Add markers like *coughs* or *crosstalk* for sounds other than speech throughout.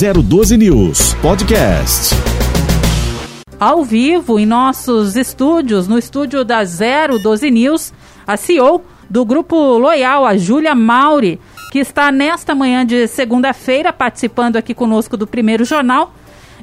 012 News Podcast. Ao vivo em nossos estúdios, no estúdio da 012 News, a CEO do Grupo Loyal, a Júlia Mauri, que está nesta manhã de segunda-feira participando aqui conosco do primeiro jornal.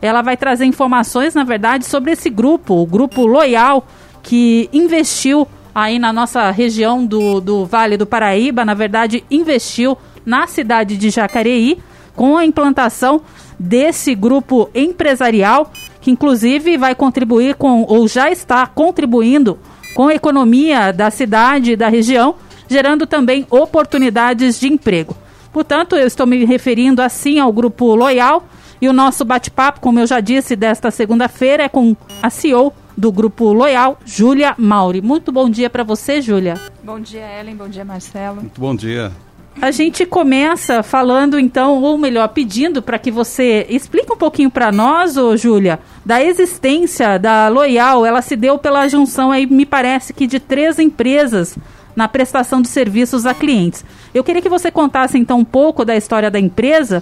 Ela vai trazer informações, na verdade, sobre esse grupo, o Grupo Loyal, que investiu aí na nossa região do, do Vale do Paraíba, na verdade, investiu na cidade de Jacareí com a implantação desse grupo empresarial, que inclusive vai contribuir com, ou já está contribuindo com a economia da cidade e da região, gerando também oportunidades de emprego. Portanto, eu estou me referindo assim ao grupo Loyal e o nosso bate-papo, como eu já disse, desta segunda-feira é com a CEO do Grupo Loyal, Júlia Mauri. Muito bom dia para você, Júlia. Bom dia, Ellen. Bom dia, Marcelo. Muito bom dia. A gente começa falando então, ou melhor, pedindo para que você explique um pouquinho para nós, ô Júlia, da existência da Loyal. Ela se deu pela junção aí, me parece que de três empresas na prestação de serviços a clientes. Eu queria que você contasse então um pouco da história da empresa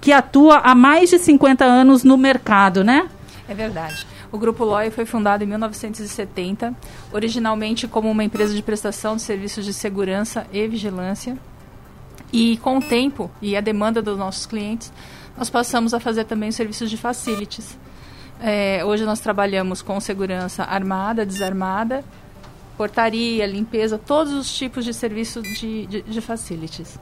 que atua há mais de 50 anos no mercado, né? É verdade. O Grupo Loy foi fundado em 1970, originalmente como uma empresa de prestação de serviços de segurança e vigilância. E com o tempo e a demanda dos nossos clientes, nós passamos a fazer também os serviços de facilities. É, hoje nós trabalhamos com segurança armada, desarmada, portaria, limpeza, todos os tipos de serviços de, de, de facilities.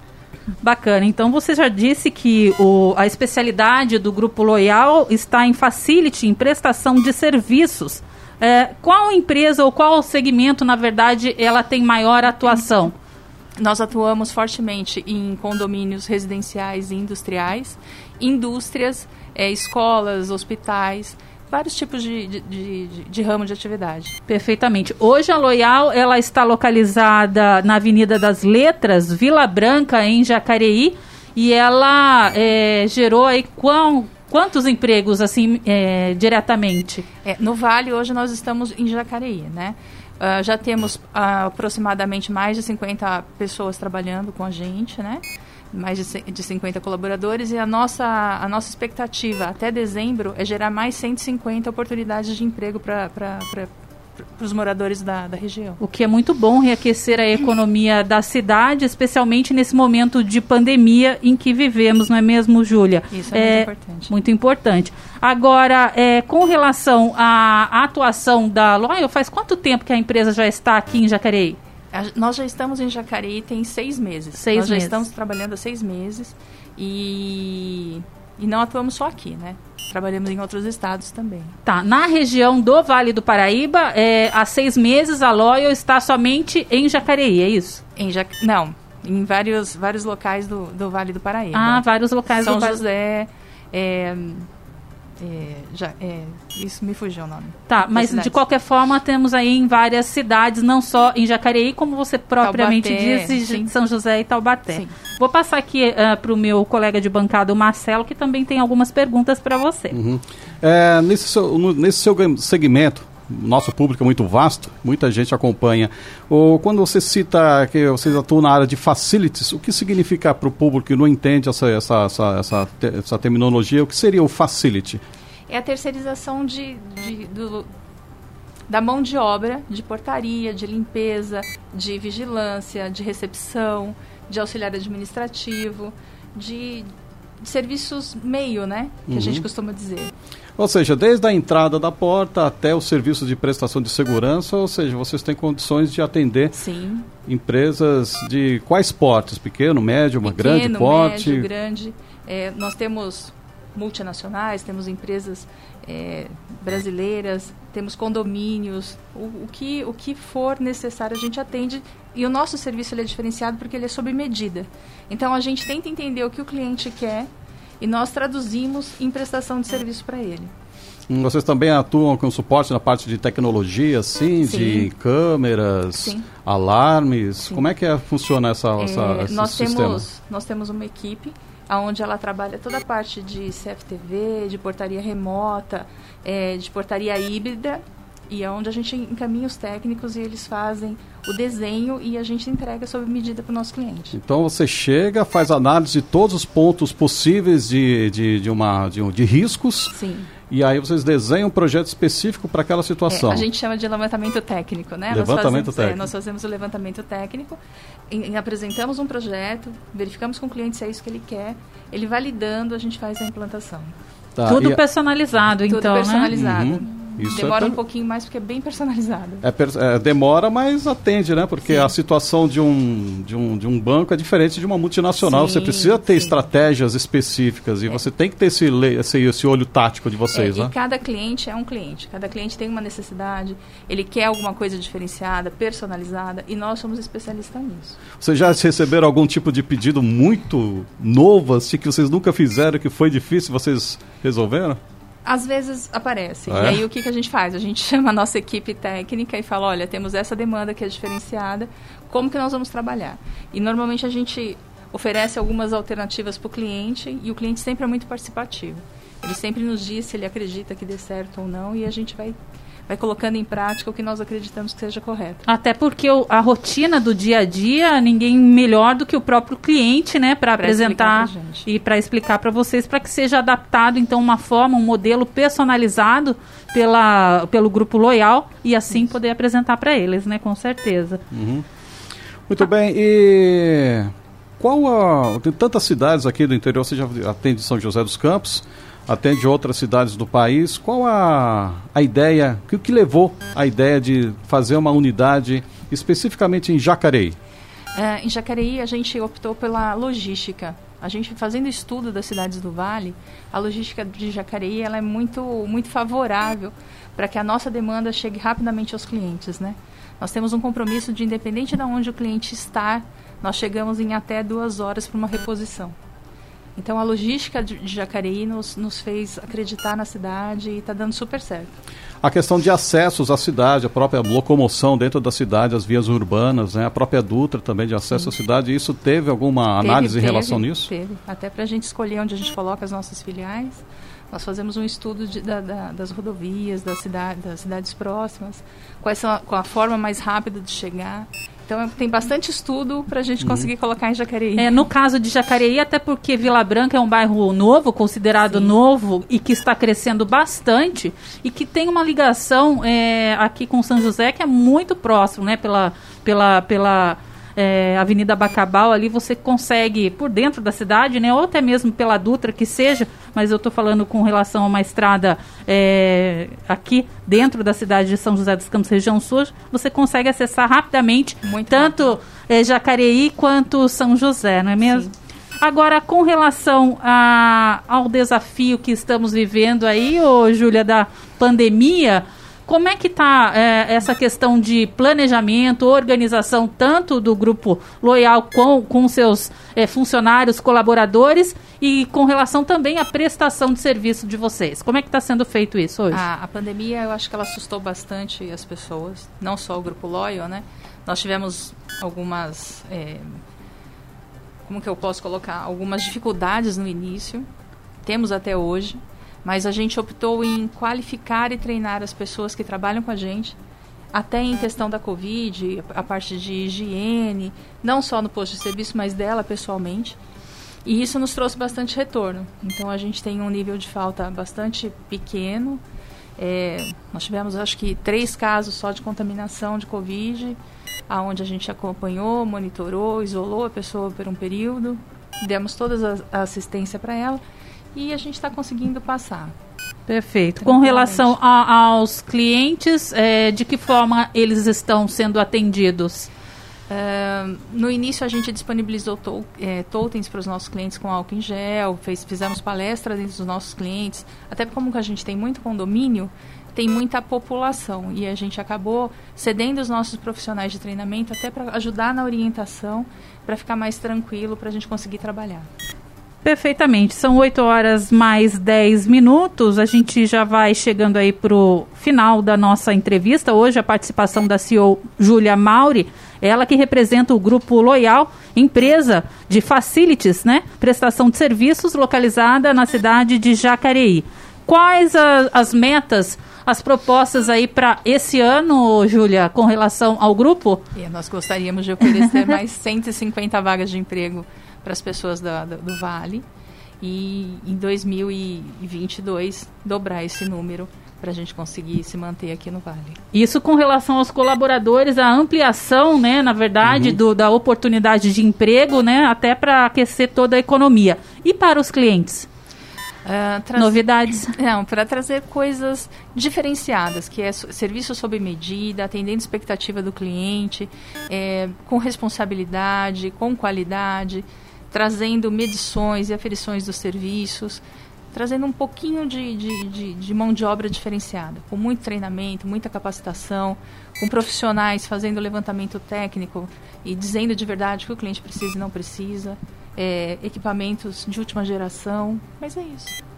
Bacana. Então você já disse que o, a especialidade do Grupo Loyal está em facility, em prestação de serviços. É, qual empresa ou qual segmento, na verdade, ela tem maior atuação? Nós atuamos fortemente em condomínios residenciais e industriais, indústrias, é, escolas, hospitais, vários tipos de, de, de, de, ramo de atividade. Perfeitamente. Hoje a Loyal ela está localizada na Avenida das Letras, Vila Branca, em Jacareí, e ela é, gerou aí quão, quantos empregos assim é, diretamente? É, no Vale hoje nós estamos em Jacareí, né? Uh, já temos uh, aproximadamente mais de 50 pessoas trabalhando com a gente, né? mais de, de 50 colaboradores e a nossa, a nossa expectativa até dezembro é gerar mais 150 oportunidades de emprego para para os moradores da, da região. O que é muito bom reaquecer a economia da cidade, especialmente nesse momento de pandemia em que vivemos, não é mesmo, Júlia? Isso é, é muito importante. Muito importante. Agora, é, com relação à atuação da Loyal, faz quanto tempo que a empresa já está aqui em Jacareí? nós já estamos em Jacareí tem seis meses. Seis nós meses. já estamos trabalhando há seis meses e, e não atuamos só aqui, né? Trabalhamos em outros estados também. Tá. Na região do Vale do Paraíba, é, há seis meses a Loyal está somente em Jacareí, é isso? Em ja não, em vários, vários locais do, do Vale do Paraíba. Ah, vários locais São do José, é, é, já, é, isso me fugiu o nome. Tá, mas de qualquer forma temos aí em várias cidades, não só em Jacareí, como você propriamente Taubaté, disse, sim. São José e Taubaté. Sim. Vou passar aqui uh, para o meu colega de bancada, o Marcelo, que também tem algumas perguntas para você. Uhum. É, nesse, seu, no, nesse seu segmento, nosso público é muito vasto, muita gente acompanha. Ou quando você cita que vocês atuam na área de facilities, o que significa para o público que não entende essa, essa, essa, essa, essa terminologia? O que seria o facility? É a terceirização de, de do, da mão de obra de portaria, de limpeza, de vigilância, de recepção, de auxiliar administrativo, de, de serviços meio, né? Que Uhum. a gente costuma dizer. Ou seja, desde a entrada da porta até o serviço de prestação de segurança, ou seja, vocês têm condições de atender Sim. empresas de quais portes? Pequeno, médio, uma Pequeno, grande porte? médio, grande. É, nós temos multinacionais, temos empresas é, brasileiras, temos condomínios, o, o, que, o que for necessário a gente atende. E o nosso serviço é diferenciado porque ele é sob medida. Então a gente tenta entender o que o cliente quer e nós traduzimos em prestação de serviço para ele. Vocês também atuam com suporte na parte de tecnologia, sim, Sim. de câmeras, Sim. alarmes. Sim. Como é que é, funciona essa, essa, É, esse nós sistema? temos nós temos uma equipe onde ela trabalha toda a parte de CFTV, de portaria remota, é, de portaria híbrida E é onde a gente encaminha os técnicos e eles fazem o desenho e a gente entrega sob medida para o nosso cliente. Então você chega, faz análise de todos os pontos possíveis de, de, de, uma, de, de riscos. Sim. E aí vocês desenham um projeto específico para aquela situação. É, a gente chama de levantamento técnico, né? Levantamento nós fazemos, técnico. É, nós fazemos o levantamento técnico, em, em, apresentamos um projeto, verificamos com o cliente se é isso que ele quer, ele validando, a gente faz a implantação. Tá, Tudo personalizado, Tudo então, personalizado. né? Uhum. Isso demora é um pouquinho mais porque é bem personalizado. É, é, demora, mas atende, né? Porque sim. a situação de um, de, um, de um banco é diferente de uma multinacional. Sim, você precisa ter sim. estratégias específicas e é. você tem que ter esse, esse, esse olho tático de vocês, é, né? E cada cliente é um cliente. Cada cliente tem uma necessidade, ele quer alguma coisa diferenciada, personalizada e nós somos especialistas nisso. Vocês já receberam algum tipo de pedido muito novo, assim, que vocês nunca fizeram, que foi difícil, vocês resolveram? Às vezes aparece. É? E aí o que, que a gente faz? A gente *laughs* chama a nossa equipe técnica e fala, olha, temos essa demanda que é diferenciada, como que nós vamos trabalhar? E normalmente a gente oferece algumas alternativas para o cliente e o cliente sempre é muito participativo. Ele sempre nos diz se ele acredita que dê certo ou não e a gente vai vai colocando em prática o que nós acreditamos que seja correto. Até porque o, a rotina do dia a dia, ninguém melhor do que o próprio cliente, né, para apresentar e para explicar para vocês, para que seja adaptado então uma forma, um modelo personalizado pela, pelo grupo loyal e assim Isso. poder apresentar para eles, né, com certeza. Uhum. Muito ah. bem, e qual a. Tem tantas cidades aqui do interior, você já atende São José dos Campos atende outras cidades do país. Qual a, a ideia, o que, que levou a ideia de fazer uma unidade especificamente em Jacareí? É, em Jacareí a gente optou pela logística. A gente fazendo estudo das cidades do Vale, a logística de Jacareí ela é muito, muito favorável para que a nossa demanda chegue rapidamente aos clientes, né? Nós temos um compromisso de, independente de onde o cliente está, nós chegamos em até duas horas para uma reposição. Então a logística de, Jacareí nos, nos fez acreditar na cidade e está dando super certo. A questão de acessos à cidade, a própria locomoção dentro da cidade, as vias urbanas, né, a própria Dutra também de acesso Sim. à cidade, isso teve alguma teve, análise teve, em relação nisso? Teve, até para a gente escolher onde a gente coloca as nossas filiais. Nós fazemos um estudo de, da, da, das rodovias, da cidade, das cidades próximas, quais são a, qual a forma mais rápida de chegar. Então tem bastante estudo para a gente uhum. conseguir colocar em Jacareí. É, no caso de Jacareí, até porque Vila Branca é um bairro novo, considerado Sim. novo e que está crescendo bastante e que tem uma ligação é, aqui com São José que é muito próximo, né? Pela, pela, pela é, Avenida Bacabal, ali você consegue, por dentro da cidade, né, ou até mesmo pela Dutra, que seja, mas eu estou falando com relação a uma estrada é, aqui dentro da cidade de São José dos Campos, região sul, você consegue acessar rapidamente Muito tanto é, Jacareí quanto São José, não é mesmo? Sim. Agora, com relação a, ao desafio que estamos vivendo aí, ô, Júlia, da pandemia, como é que está é, essa questão de planejamento, organização, tanto do grupo Loyal com, com seus é, funcionários, colaboradores e com relação também à prestação de serviço de vocês? Como é que está sendo feito isso hoje? A, a, pandemia, eu acho que ela assustou bastante as pessoas, não só o grupo Loyal, né? Nós tivemos algumas... É, como que eu posso colocar? Algumas dificuldades no início, temos até hoje, mas a gente optou em qualificar e treinar as pessoas que trabalham com a gente, até em questão da Covid, a parte de higiene, não só no posto de serviço, mas dela pessoalmente. E isso nos trouxe bastante retorno. Então a gente tem um nível de falta bastante pequeno. É, nós tivemos, acho que, três casos só de contaminação de Covid, aonde a gente acompanhou, monitorou, isolou a pessoa por um período, demos toda a assistência para ela e a gente está conseguindo passar. Perfeito. Com relação a, aos clientes, é, de que forma eles estão sendo atendidos? Uh, no início a gente disponibilizou to, é, totens para os nossos clientes com álcool em gel, fez, fizemos palestras entre os nossos clientes, até como a gente tem muito condomínio, tem muita população e a gente acabou cedendo os nossos profissionais de treinamento até para ajudar na orientação, para ficar mais tranquilo, para a gente conseguir trabalhar. Perfeitamente. São 8 horas mais 10 minutos. A gente já vai chegando aí para o final da nossa entrevista. Hoje, a participação da CEO Júlia Mauri, ela que representa o Grupo Loyal, empresa de facilities, né? Prestação de serviços localizada na cidade de Jacareí. Quais a, as metas as propostas aí para esse ano, Júlia, com relação ao grupo? E nós gostaríamos de oferecer mais *laughs* 150 vagas de emprego para as pessoas da, da, do Vale e em 2022 dobrar esse número para a gente conseguir se manter aqui no Vale. Isso com relação aos colaboradores, a ampliação, né, na verdade, uhum. do, da oportunidade de emprego, né, até para aquecer toda a economia. E para os clientes? Uh, Novidades? *coughs* Não, para trazer coisas diferenciadas, que é serviço sob medida, atendendo a expectativa do cliente, é, com responsabilidade, com qualidade, trazendo medições e aferições dos serviços trazendo um pouquinho de, de, de, de, mão de obra diferenciada, com muito treinamento, muita capacitação, com profissionais fazendo levantamento técnico e dizendo de verdade o que o cliente precisa e não precisa, é, equipamentos de última geração, mas é isso.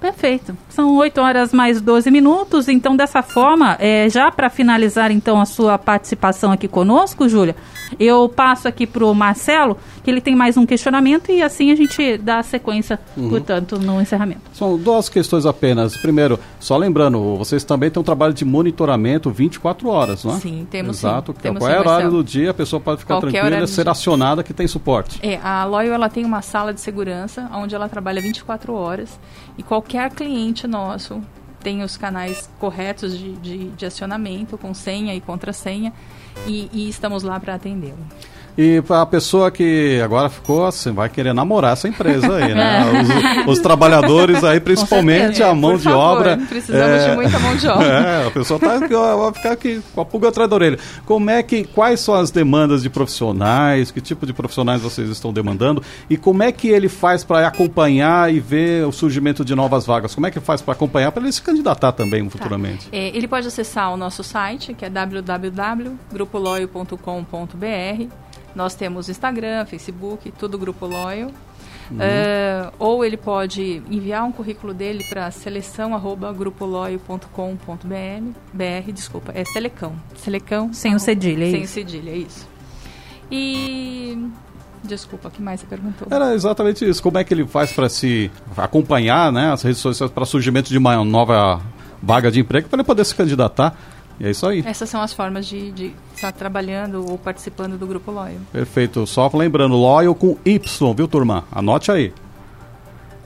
Perfeito. São 8 horas mais 12 minutos. Então, dessa forma, é, já para finalizar então a sua participação aqui conosco, Júlia, eu passo aqui para o Marcelo, que ele tem mais um questionamento e assim a gente dá sequência, uhum. portanto, no encerramento. São duas questões apenas. Primeiro, só lembrando, vocês também têm um trabalho de monitoramento 24 horas, não é? Sim, temos Exato. Sim. Temos Qual é o horário do dia, a pessoa pode ficar Qualquer tranquila, ser acionada que tem suporte. É, a Loyal ela tem uma sala de segurança onde ela trabalha 24 horas e qualquer cliente nosso tem os canais corretos de, de, de acionamento, com senha e contrassenha, e, e estamos lá para atendê-lo. E a pessoa que agora ficou assim, vai querer namorar essa empresa aí, né? *laughs* Os, os trabalhadores aí, principalmente a mão de favor, obra. Precisamos é, de muita mão de obra. *laughs* É, a pessoa tá, vai ficar aqui com a pulga atrás da orelha. Como é que, quais são as demandas de profissionais? Que tipo de profissionais vocês estão demandando? E como é que ele faz para acompanhar e ver o surgimento de novas vagas? Como é que faz para acompanhar para ele se candidatar também futuramente? Tá. É, ele pode acessar o nosso site, que é www.grupoloio.com.br nós temos Instagram, Facebook, tudo Grupo Loyal. Uhum. Uh, ou ele pode enviar um currículo dele para seleção@grupoloio.com.br. BR, desculpa, é Selecão. Selecão sem o cedilha, é sem isso. o cedilha, é isso. E Desculpa, o que mais você perguntou? Era exatamente isso. Como é que ele faz para se acompanhar né, as redes sociais para surgimento de uma nova vaga de emprego para ele poder se candidatar? E é isso aí. Essas são as formas de, de estar trabalhando ou participando do grupo Loyal. Perfeito. Só lembrando, Loyal com Y, viu, turma? Anote aí.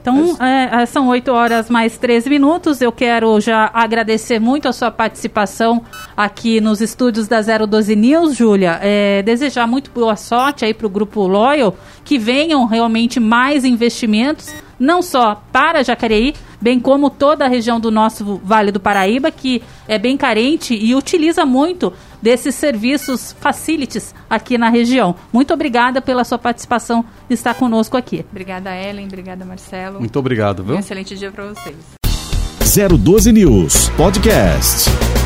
Então, é, é são 8 horas mais 13 minutos. Eu quero já agradecer muito a sua participação aqui nos estúdios da 012 News, Júlia. É, desejar muito boa sorte aí para o Grupo Loyal, que venham realmente mais investimentos, não só para Jacareí, bem como toda a região do nosso Vale do Paraíba, que é bem carente e utiliza muito desses serviços facilities aqui na região. Muito obrigada pela sua participação e estar conosco aqui. Obrigada, Ellen. Obrigada, Marcelo. Muito obrigado, viu? Um excelente dia para vocês. 012 News Podcast.